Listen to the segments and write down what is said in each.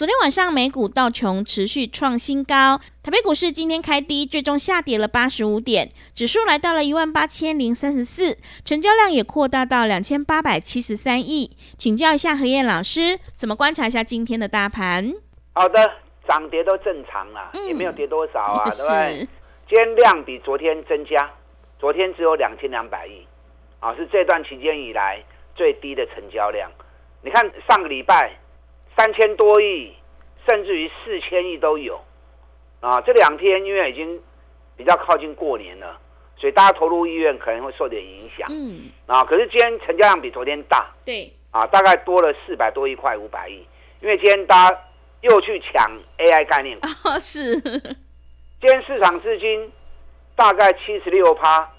昨天晚上美股道琼持续创新高，台北股市今天开低，最终下跌了八十五点，指数来到了一万八千零三十四，成交量也扩大到两千八百七十三亿。请教一下何燕老师，怎么观察一下今天的大盘？好的，涨跌都正常啦，也没有跌多少啊，对不对？今天量比昨天增加，昨天只有两千两百亿，啊，是这段期间以来最低的成交量。你看上个礼拜。三千多亿，甚至于四千亿都有，啊，这两天因为已经比较靠近过年了，所以大家投入意愿可能会受点影响。嗯，啊，可是今天成交量比昨天大，对，啊，大概多了四百多亿块五百亿，因为今天大家又去抢 AI 概念股，是，今天市场资金大概七十六趴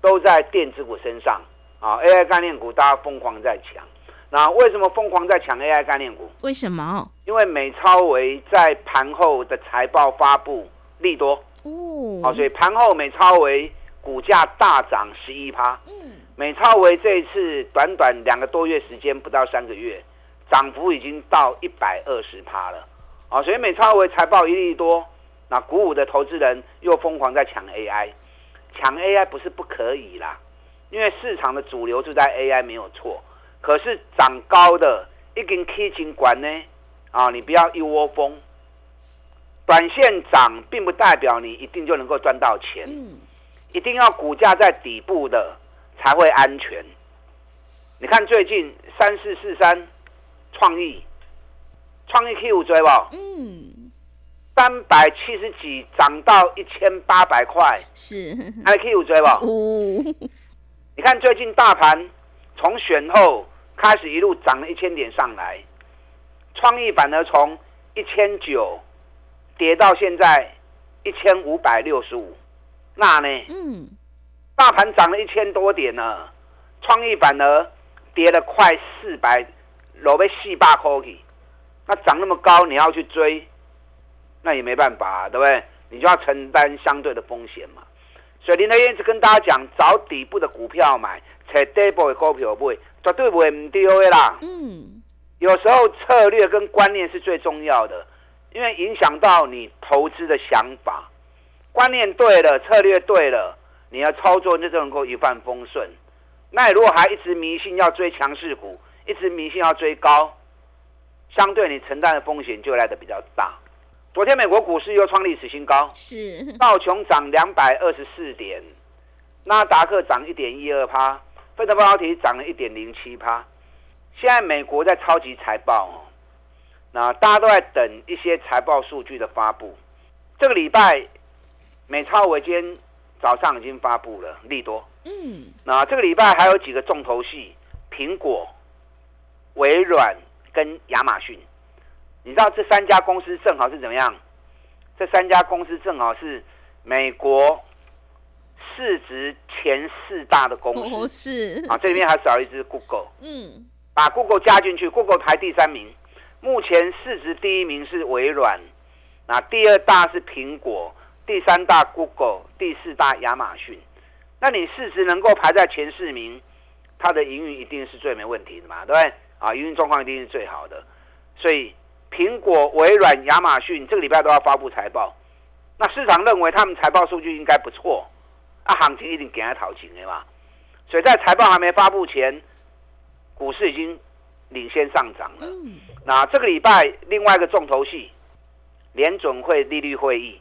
都在电子股身上，啊，AI 概念股大家疯狂在抢。那为什么疯狂在抢 AI 概念股？为什么？因为美超维在盘后的财报发布利多哦，好，所以盘后美超维股价大涨十一趴。嗯，美超维这一次短短两个多月时间，不到三个月，涨幅已经到一百二十趴了。啊，所以美超维财报一利多，那鼓舞的投资人又疯狂在抢 AI，抢 AI 不是不可以啦，因为市场的主流就在 AI，没有错。可是涨高的一根 K 金管呢？啊，你不要一窝蜂，短线涨并不代表你一定就能够赚到钱。嗯，一定要股价在底部的才会安全。你看最近三四四三创意，创意 K 五追不？嗯，三百七十几涨到一千八百块，是还五追不？哦，你看最近大盘从选后。开始一路涨了一千点上来，创意反而从一千九跌到现在一千五百六十五，那呢？嗯，大盘涨了一千多点呢，创意反而跌了快四百，落被四百块去。那涨那么高，你要去追，那也没办法，对不对？你就要承担相对的风险嘛。所以林德燕一直跟大家讲，找底部的股票买，找底部的股票买。绝对不会唔丢的啦。嗯，有时候策略跟观念是最重要的，因为影响到你投资的想法。观念对了，策略对了，你要操作就能够一帆风顺。那你如果还一直迷信要追强势股，一直迷信要追高，相对你承担的风险就来的比较大。昨天美国股市又创历史新高，是道琼涨两百二十四点，纳达克涨一点一二趴。费德半导体涨了一点零七趴，现在美国在超级财报哦，那大家都在等一些财报数据的发布。这个礼拜美超伟今天早上已经发布了利多，嗯，那这个礼拜还有几个重头戏，苹果、微软跟亚马逊。你知道这三家公司正好是怎么样？这三家公司正好是美国。市值前四大的公司是啊，这里面还少一只 Google。嗯，把 Google 加进去，Google 排第三名。目前市值第一名是微软，那第二大是苹果，第三大 Google，第四大亚马逊。那你市值能够排在前四名，它的营运一定是最没问题的嘛，对不对？啊，营运状况一定是最好的。所以苹果、微软、亚马逊这个礼拜都要发布财报，那市场认为他们财报数据应该不错。啊，行情一定给他讨情的嘛，所以在财报还没发布前，股市已经领先上涨了。那这个礼拜另外一个重头戏，联准会利率会议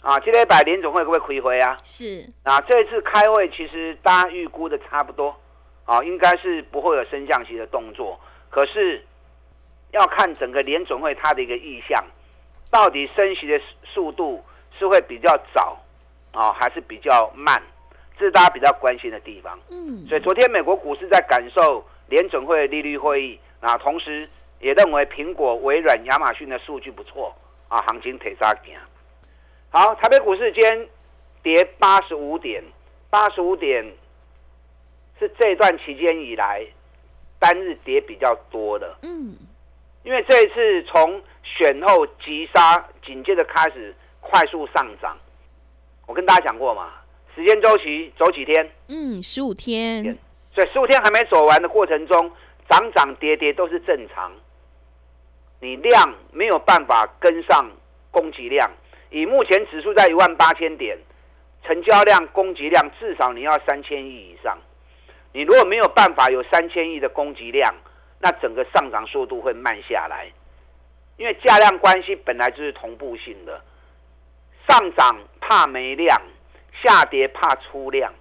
啊，今天摆联准会会不会亏回啊？是。那这一次开会其实大家预估的差不多，啊，应该是不会有升降息的动作。可是要看整个联准会它的一个意向，到底升息的速度是会比较早。啊还是比较慢，这是大家比较关心的地方。嗯，所以昨天美国股市在感受联准会利率会议，啊，同时也认为苹果、微软、亚马逊的数据不错，啊，行情腿扎行。好，台北股市今天跌八十五点，八十五点是这段期间以来单日跌比较多的。嗯，因为这一次从选后急杀，紧接着开始快速上涨。我跟大家讲过嘛，时间周期走几天，嗯，十五天，所以十五天还没走完的过程中，涨涨跌跌都是正常。你量没有办法跟上供给量，以目前指数在一万八千点，成交量、供给量至少你要三千亿以上。你如果没有办法有三千亿的供给量，那整个上涨速度会慢下来，因为价量关系本来就是同步性的，上涨怕没量，下跌怕出量，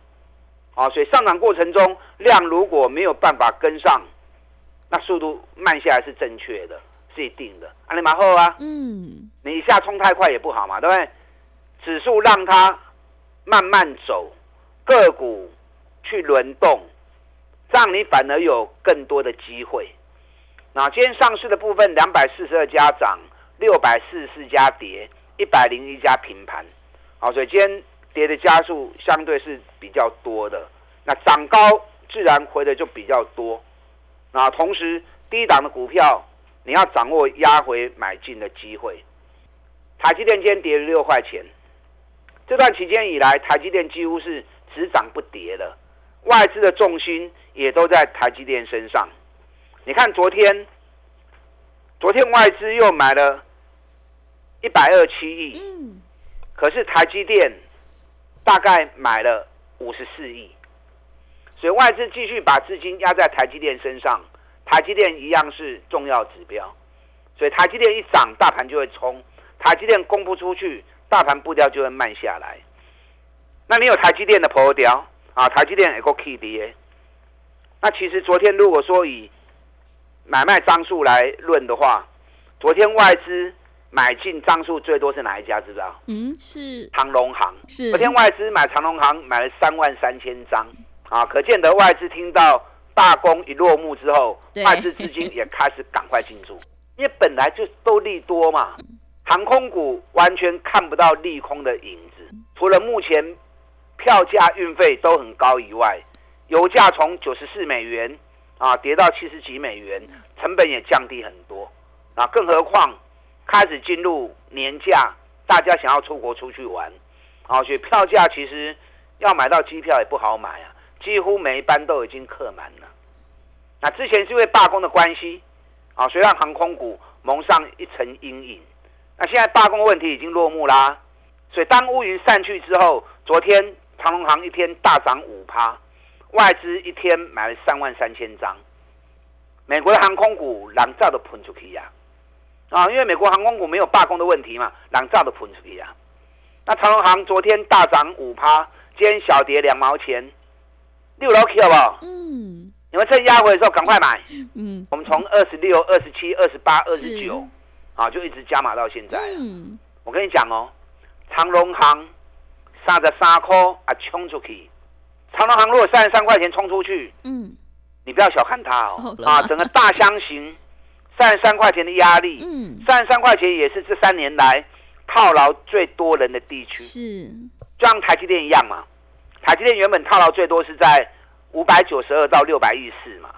啊，所以上涨过程中量如果没有办法跟上，那速度慢下来是正确的，是一定的。啊，你马后啊，嗯，你一下冲太快也不好嘛，对不对？指数让它慢慢走，个股去轮动。让你反而有更多的机会。那今天上市的部分，两百四十二家涨，六百四十四家跌，一百零一家平盘。好，所以今天跌的加速相对是比较多的。那涨高自然回的就比较多。那同时低档的股票，你要掌握压回买进的机会。台积电今天跌了六块钱，这段期间以来，台积电几乎是只涨不跌的。外资的重心也都在台积电身上。你看昨天，昨天外资又买了一百二七亿，嗯，可是台积电大概买了五十四亿，所以外资继续把资金压在台积电身上。台积电一样是重要指标，所以台积电一涨，大盘就会冲；台积电供不出去，大盘步调就会慢下来。那你有台积电的破调？啊，台积电也够 K D 那其实昨天如果说以买卖张数来论的话，昨天外资买进张数最多是哪一家？知道？嗯，是长隆行。是。昨天外资买长隆行买了三万三千张，啊，可见得外资听到罢工一落幕之后，外资资金也开始赶快进驻，因为本来就都利多嘛，航空股完全看不到利空的影子，除了目前。票价、运费都很高以外，油价从九十四美元啊跌到七十几美元，成本也降低很多啊。更何况开始进入年假，大家想要出国出去玩啊，所以票价其实要买到机票也不好买啊，几乎每一班都已经客满了。那之前是因为罢工的关系啊，所以让航空股蒙上一层阴影。那现在罢工问题已经落幕啦，所以当乌云散去之后，昨天。长隆行一天大涨五趴，外资一天买了三万三千张。美国的航空股冷照都喷出去呀，啊，因为美国航空股没有罢工的问题嘛，两炸都喷出去呀。那长隆行昨天大涨五趴，今天小跌两毛钱，六楼 K 好不好？嗯。你们趁压回的时候赶快买。嗯。我们从二十六、二十七、二十八、二十九，啊，就一直加码到现在。嗯。我跟你讲哦，长隆行。三十三块啊，冲出去！长隆行如果三十三块钱冲出去，嗯，你不要小看它哦，啊，整个大箱型三十三块钱的压力，嗯，三十三块钱也是这三年来套牢最多人的地区，是，就像台积电一样嘛，台积电原本套牢最多是在五百九十二到六百一四嘛，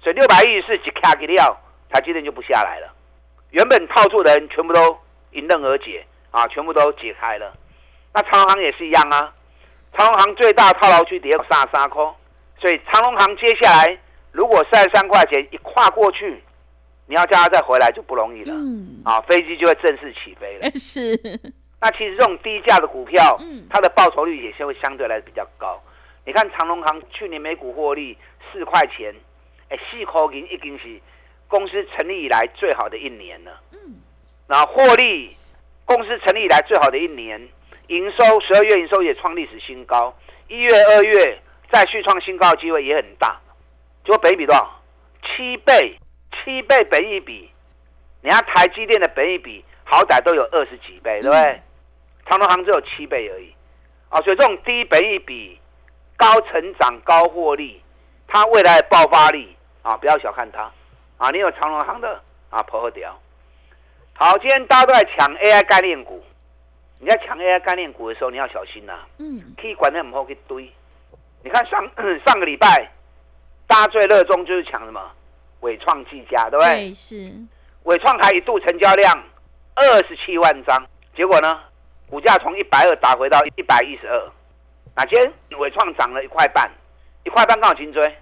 所以六百一四一卡给掉，台积电就不下来了，原本套住的人全部都迎刃而解啊，全部都解开了。那长隆行也是一样啊，长隆行最大套牢区跌三三空，所以长隆行接下来如果三十三块钱一跨过去，你要叫他再回来就不容易了。嗯，啊，飞机就会正式起飞了。是。那其实这种低价的股票，嗯，它的报酬率也是会相对来比较高。你看长隆行去年每股获利四块钱，哎，四块银已经是公司成立以来最好的一年了。嗯，然后获利公司成立以来最好的一年。营收十二月营收也创历史新高，一月、二月再续创新高的机会也很大。结果本比多少？七倍，七倍本一比。你看台积电的本一比，好歹都有二十几倍，对不对？长隆行只有七倍而已。啊，所以这种低本益比、高成长、高获利，它未来的爆发力啊，不要小看它啊！你有长隆行的啊，破和掉。好，今天大家都在抢 AI 概念股，你在抢 AI 概念股的时候，你要小心呐。嗯，可以管得很好，可以堆。你看上 上个礼拜，大家最热衷就是抢什么？伟创技嘉，对不对？对，是，伟创还一度成交量二十七万张，结果呢，股价从一百二打回到一百一十二。哪天伟创涨了一块半，一块半刚好颈椎，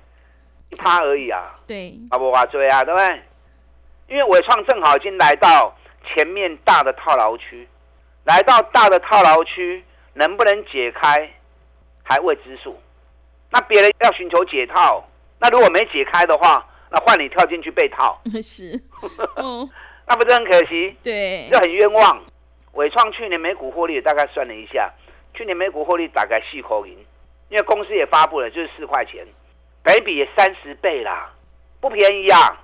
一趴而已啊，对，啊不哇追啊，对不对？因为伟创正好已经来到前面大的套牢区，来到大的套牢区，能不能解开还未知数。那别人要寻求解套，那如果没解开的话，那换你跳进去被套，是，哦，那不是很可惜？对这，很冤枉。伟创去年每股获利大概算了一下，去年每股获利大概四口银，因为公司也发布了，就是四块钱，北比也三十倍啦，不便宜啊！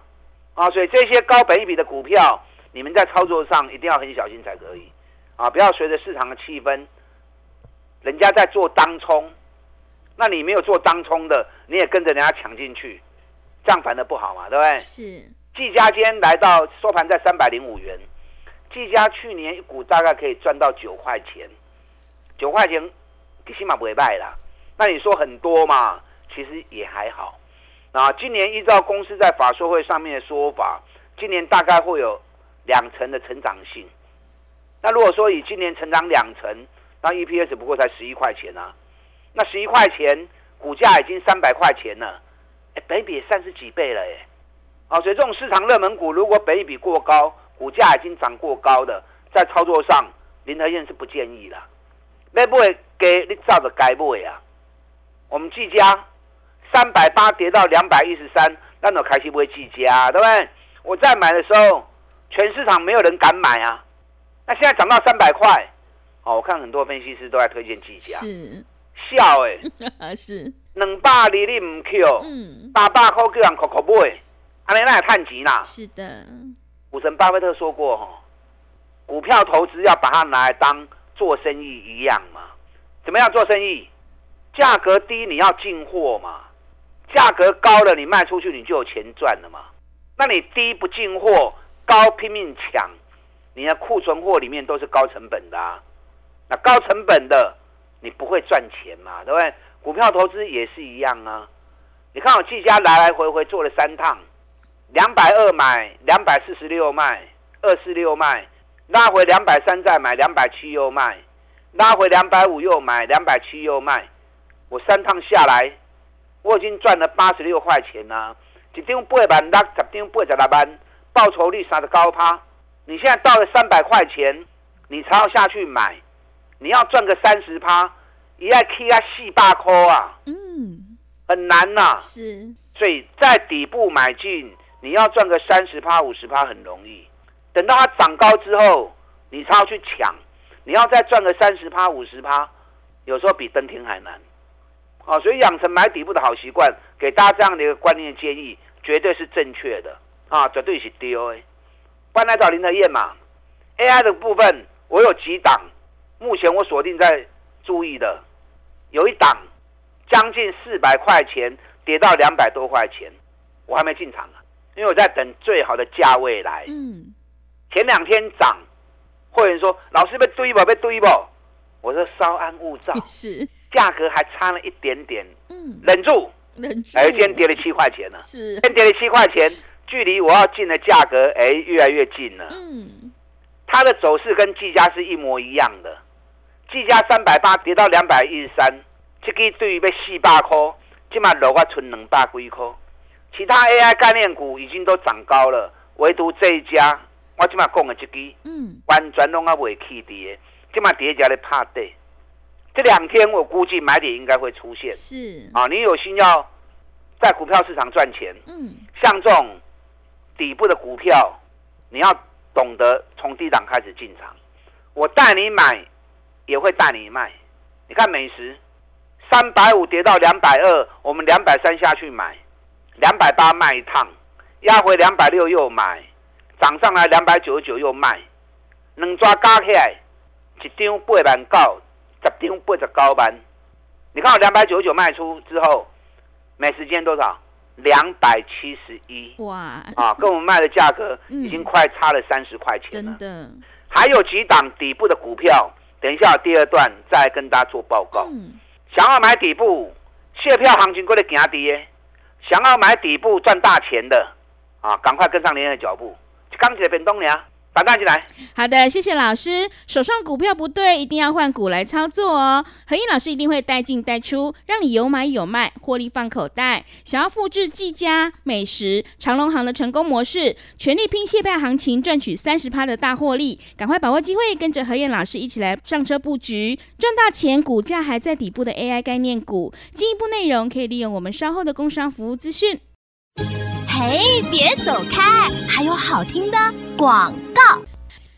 啊，所以这些高本益比的股票，你们在操作上一定要很小心才可以啊，不要随着市场的气氛，人家在做当冲，那你没有做当冲的，你也跟着人家抢进去，这样反而不好嘛，对不对？是，技嘉今天来到收盘在三百零五元，技嘉去年一股大概可以赚到九块钱，九块钱起码不会卖啦。那你说很多嘛？其实也还好。啊，今年依照公司在法说会上面的说法，今年大概会有两成的成长性。那如果说以今年成长两成，那 EPS 不过才十一块钱啊。那十一块钱，股价已经三百块钱了，哎，北比三十几倍了耶。哦，所以这种市场热门股，如果本益比过高，股价已经涨过高的，在操作上，林德燕是不建议的。要不会给你照着该不会啊？我们技嘉三百八跌到两百一十三，那种开心不会技嘉，对不对？我在买的时候，全市场没有人敢买啊。那现在涨到三百块，哦，我看很多分析师都在推荐技嘉，是，笑哎、是，两百二你唔 Q，嗯，八百块叫人哭哭买，安尼那也探钱啦。是的，股神巴菲特说过，哈，股票投资要把它拿来当做生意一样嘛。怎么样做生意？价格低你要进货嘛，价格高了你卖出去你就有钱赚了嘛。那你低不进货，高拼命抢，你的库存货里面都是高成本的啊。那高成本的你不会赚钱嘛，对不对？股票投资也是一样啊。你看我季家来来回回做了三趟。两百二买，两百四十六卖，二四六卖，拉回两百三再买，两百七又卖，拉回两百五又买，两百七又卖。我三趟下来，我已经赚了八十六块钱啦、一张八万六，十张八十六万，报酬率三十高趴。你现在到了三百块钱，你才要下去买，你要赚个三十趴，一要 K 啊四百块啊，嗯，很难呐、是，所以在底部买进，你要赚个三十趴、五十趴很容易。等到它涨高之后，你才要去抢，你要再赚个三十趴、五十趴，有时候比登天还难。啊，所以养成买底部的好习惯，给大家这样的一个观念建议，绝对是正确的。啊，绝对是对的。不然来找林德燕嘛，AI 的部分我有几档，目前我锁定在注意的，有一档将近四百块钱跌到两百多块钱，我还没进场啊，因为我在等最好的价位来。嗯，前两天涨，会员说老师被堆吧被堆吧？我说稍安勿躁，是，价格还差了一点点，嗯，忍住。忍住，哎，今天跌了七块钱了，是今，天跌了七块钱，距离我要进的价格哎越来越近了。嗯，它的走势跟技嘉是一模一样的，技嘉三百八跌到两百一十三，这个对于被四百块，今嘛落啊存两百几块。其他 AI 概念股已经都涨高了，唯独这一家，我今嘛讲的这个嗯，完全拢啊未起跌，今嘛跌价咧怕跌。这两天我估计买点应该会出现是，啊！你有心要在股票市场赚钱，嗯，像这种底部的股票，你要懂得从低档开始进场。我带你买，也会带你卖。你看美食，三百五跌到两百二，我们两百三下去买，两百八卖一趟，压回两百六又买，涨上来两百九十九又卖，两抓加起来，一张八万九，十张八十高班。你看我两百九十九卖出之后，美食间多少？两百七十一。哇！啊，跟我们卖的价格嗯已经快差了三十块钱了。真的，还有几档底部的股票，等一下第二段再跟大家做报告。嗯，想要买底部，卸票行情过来行跌，想要买底部赚大钱的啊，赶快跟上您的脚步。刚起来变动呀，打蛋进来。好的，谢谢老师。手上股票不对，一定要换股来操作哦。何燕老师一定会带进带出，让你有买有卖，获利放口袋。想要复制技嘉、美食、长隆行的成功模式，全力拼蟹票行情，赚取三十趴的大获利，赶快把握机会，跟着何燕老师一起来上车布局，赚大钱。股价还在底部的 AI 概念股，进一步内容可以利用我们稍后的工商服务资讯。嘿，别走开，还有好听的广告。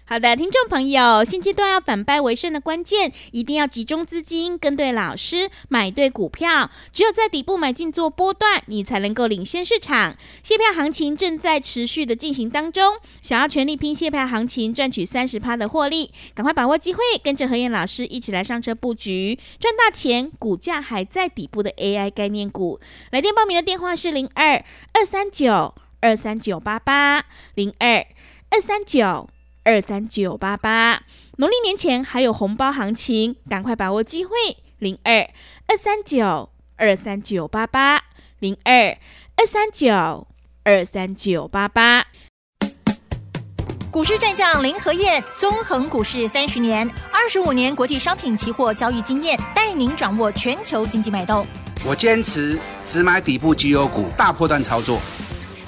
好的，听众朋友，现阶段要反败为胜的关键，一定要集中资金，跟对老师，买对股票。只有在底部买进做波段，你才能够领先市场。卸票行情正在持续的进行当中，想要全力拼卸票行情，赚取三十趴的获利，赶快把握机会，跟着何燕老师一起来上车布局，赚大钱。股价还在底部的 AI 概念股，来电报名的电话是零二二三九二三九八八零二二三九。二三九八八，农历年前还有红包行情，赶快把握机会！零二二三九二三九八八，零二二三九二三九八八。股市战将林和燕，纵横股市三十年，二十五年国际商品期货交易经验，带您掌握全球经济脉动。我坚持只买底部绩优股，大波段操作。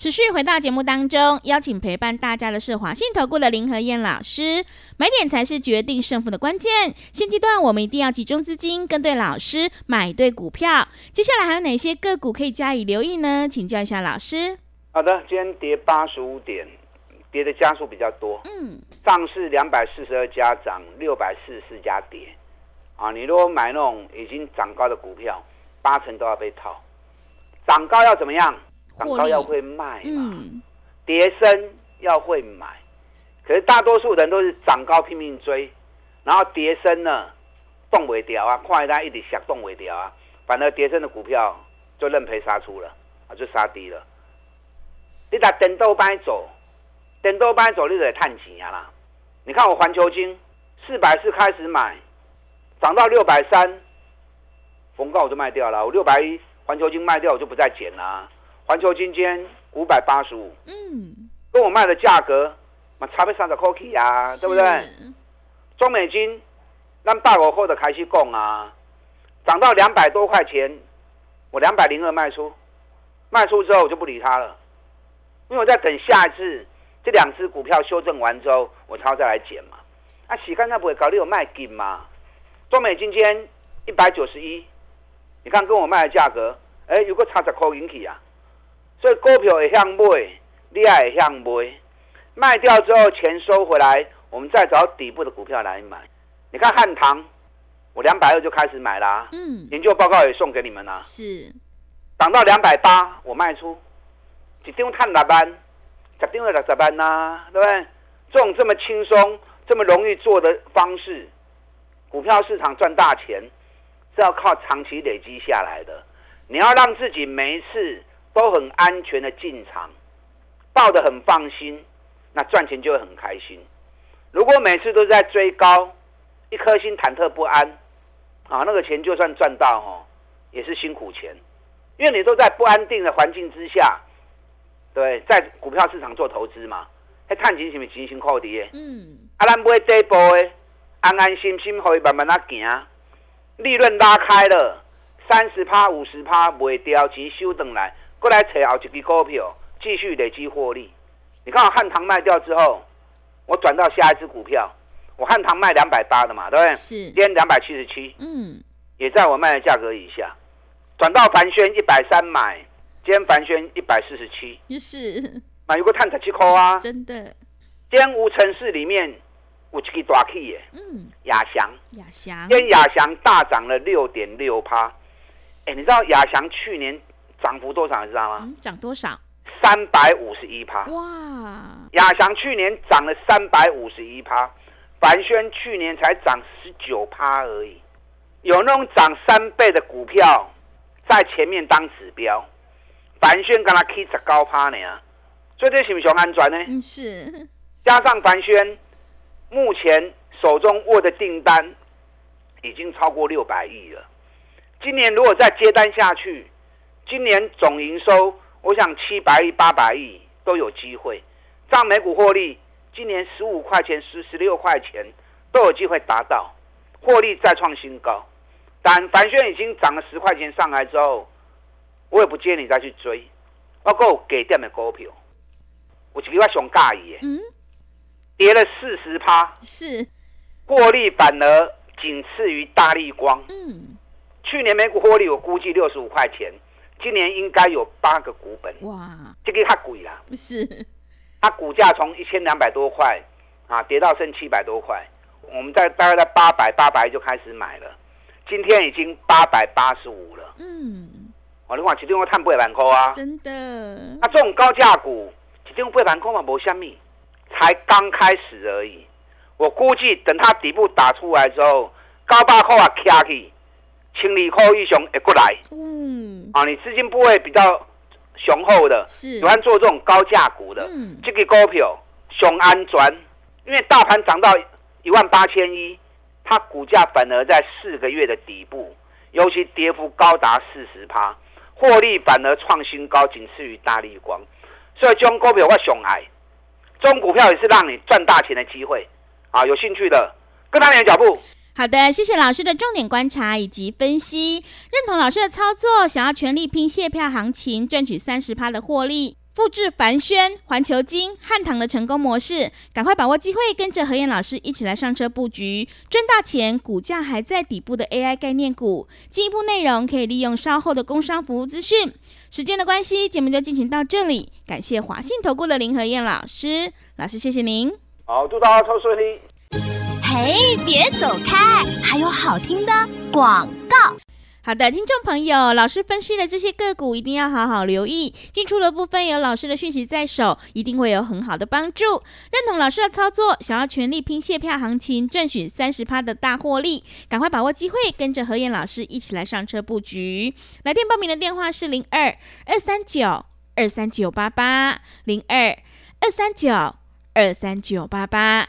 持续回到节目当中，邀请陪伴大家的是华信投顾的林和燕老师。买点才是决定胜负的关键。现阶段我们一定要集中资金，跟对老师，买对股票。接下来还有哪些个股可以加以留意呢？请教一下老师。好的，今天跌八十五点，跌的家数比较多。嗯，上市两百四十二家涨，六百四十四家跌。啊，你如果买那种已经涨高的股票，八成都要被套。涨高要怎么样？涨高要会卖嘛，嗯，跌升要会买。可是大多数人都是涨高拼命追，然后跌升呢动尾掉啊，快单一直想动尾掉啊，反而跌升的股票就认赔杀出了啊，就杀低了。你打等豆班走，等豆班走，你得探钱啊啦。你看我环球金四百四开始买，涨到六百三，逢高我就卖掉了。我六百一环球金卖掉，我就不再减啦。环球金今天五百八十五，嗯，跟我卖的价格嘛差不三十块起啊，对不对？中美金，让大我后的开始供啊，涨到两百多块钱，我两百零二卖出，卖出之后我就不理他了，因为我在等下一次这两只股票修正完之后，我才要再来减嘛。啊，洗干那不会搞，你有卖金嘛？中美金今天一百九十一，你看跟我卖的价格，哎，有个差十块引起啊，所以股票会向买，你也会向买。卖掉之后钱收回来，我们再找底部的股票来买。你看汉唐，我两百二就开始买啦、嗯，研究报告也送给你们啦、是，涨到两百八我卖出，一张探六万，十张就六十万呐、对不对？这种这么轻松、这么容易做的方式，股票市场赚大钱是要靠长期累积下来的。你要让自己每一次都很安全的进场，抱得很放心，那赚钱就会很开心。如果每次都在追高，一颗心忐忑不安，啊，那个钱就算赚到哦，也是辛苦钱，因为你都在不安定的环境之下，对，在股票市场做投资嘛，还探钱是不是钱辛苦的？嗯，啊，咱买底部的，安安心心可以慢慢啊行，利润拉开了，三十趴、五十趴卖掉，钱收回来，过来找后一支股票，继续累积获利。你看我汉唐卖掉之后，我转到下一支股票，我汉唐卖两百八的嘛，对不对？是今，天两百七十七，嗯，也在我卖的价格以下，转到凡轩一百三买，今天凡轩一百四十七，是，买有个探十七块啊。真的，今天无城市里面有一支大起的嗯，亚翔，亚翔，因为亚翔大涨了六点六趴。哎，你知道亚翔去年涨幅多少？你知道吗？嗯，涨多少？三百五十一趴。哇，亚翔去年涨了三百五十一趴，凡轩去年才涨十九趴而已。有那种涨三倍的股票在前面当指标，凡轩跟他 K 十高趴呢，所以这是不是熊安全呢？嗯，是，加上凡轩目前手中握的订单已经超过六百亿了。今年如果再接单下去，今年总营收我想七百亿、八百亿都有机会。账每股获利今年十五块钱、十十六块钱都有机会达到，获利再创新高。但凡轩已经涨了十块钱上来之后，我也不建议你再去追。包括给点的股票，我一个我上介意的。嗯，跌了四十趴，是，获利反而仅次于大力光。嗯，去年每股获利我估计六十五块钱，今年应该有八个股本，哇，这个太贵了。是，它股价从一千两百多块啊跌到剩七百多块，我们在大概在八百八百就开始买了，今天已经八百八十五了。嗯，哦，你看一定要探八万块啊！真的，那、这种高价股，一定八万块嘛，无虾米，才刚开始而已。我估计等它底部打出来之后，高八块啊卡起，千里块以上会过来嗯，啊！你资金部位比较雄厚的，是喜，欢做这种高价股的，嗯，这个股票熊安转，因为大盘涨到一万八千一，它股价反而在四个月的底部，尤其跌幅高达四十趴，获利反而创新高，仅次于大力光。所以这种股票我熊爱，这种股票也是让你赚大钱的机会啊！有兴趣的跟上你的脚步。好的，谢谢老师的重点观察以及分析，认同老师的操作，想要全力拼卸票行情，赚取三十趴的获利。复制凡轩、环球金、汉唐的成功模式，赶快把握机会，跟着何燕老师一起来上车布局，赚大钱！股价还在底部的 AI 概念股，进一步内容可以利用稍后的工商服务资讯。时间的关系，节目就进行到这里，感谢华信投顾的林何燕老师，老师谢谢您。好，祝大家抽顺利。嘿，别走开，还有好听的广告。好的，听众朋友，老师分析的这些个股一定要好好留意，进出的部分有老师的讯息在手，一定会有很好的帮助。认同老师的操作，想要全力拼卸票行情，赚取三十趴的大获利，赶快把握机会，跟着何燕老师一起来上车布局。来电报名的电话是零二二三九二三九八八零二二三九二三九八八。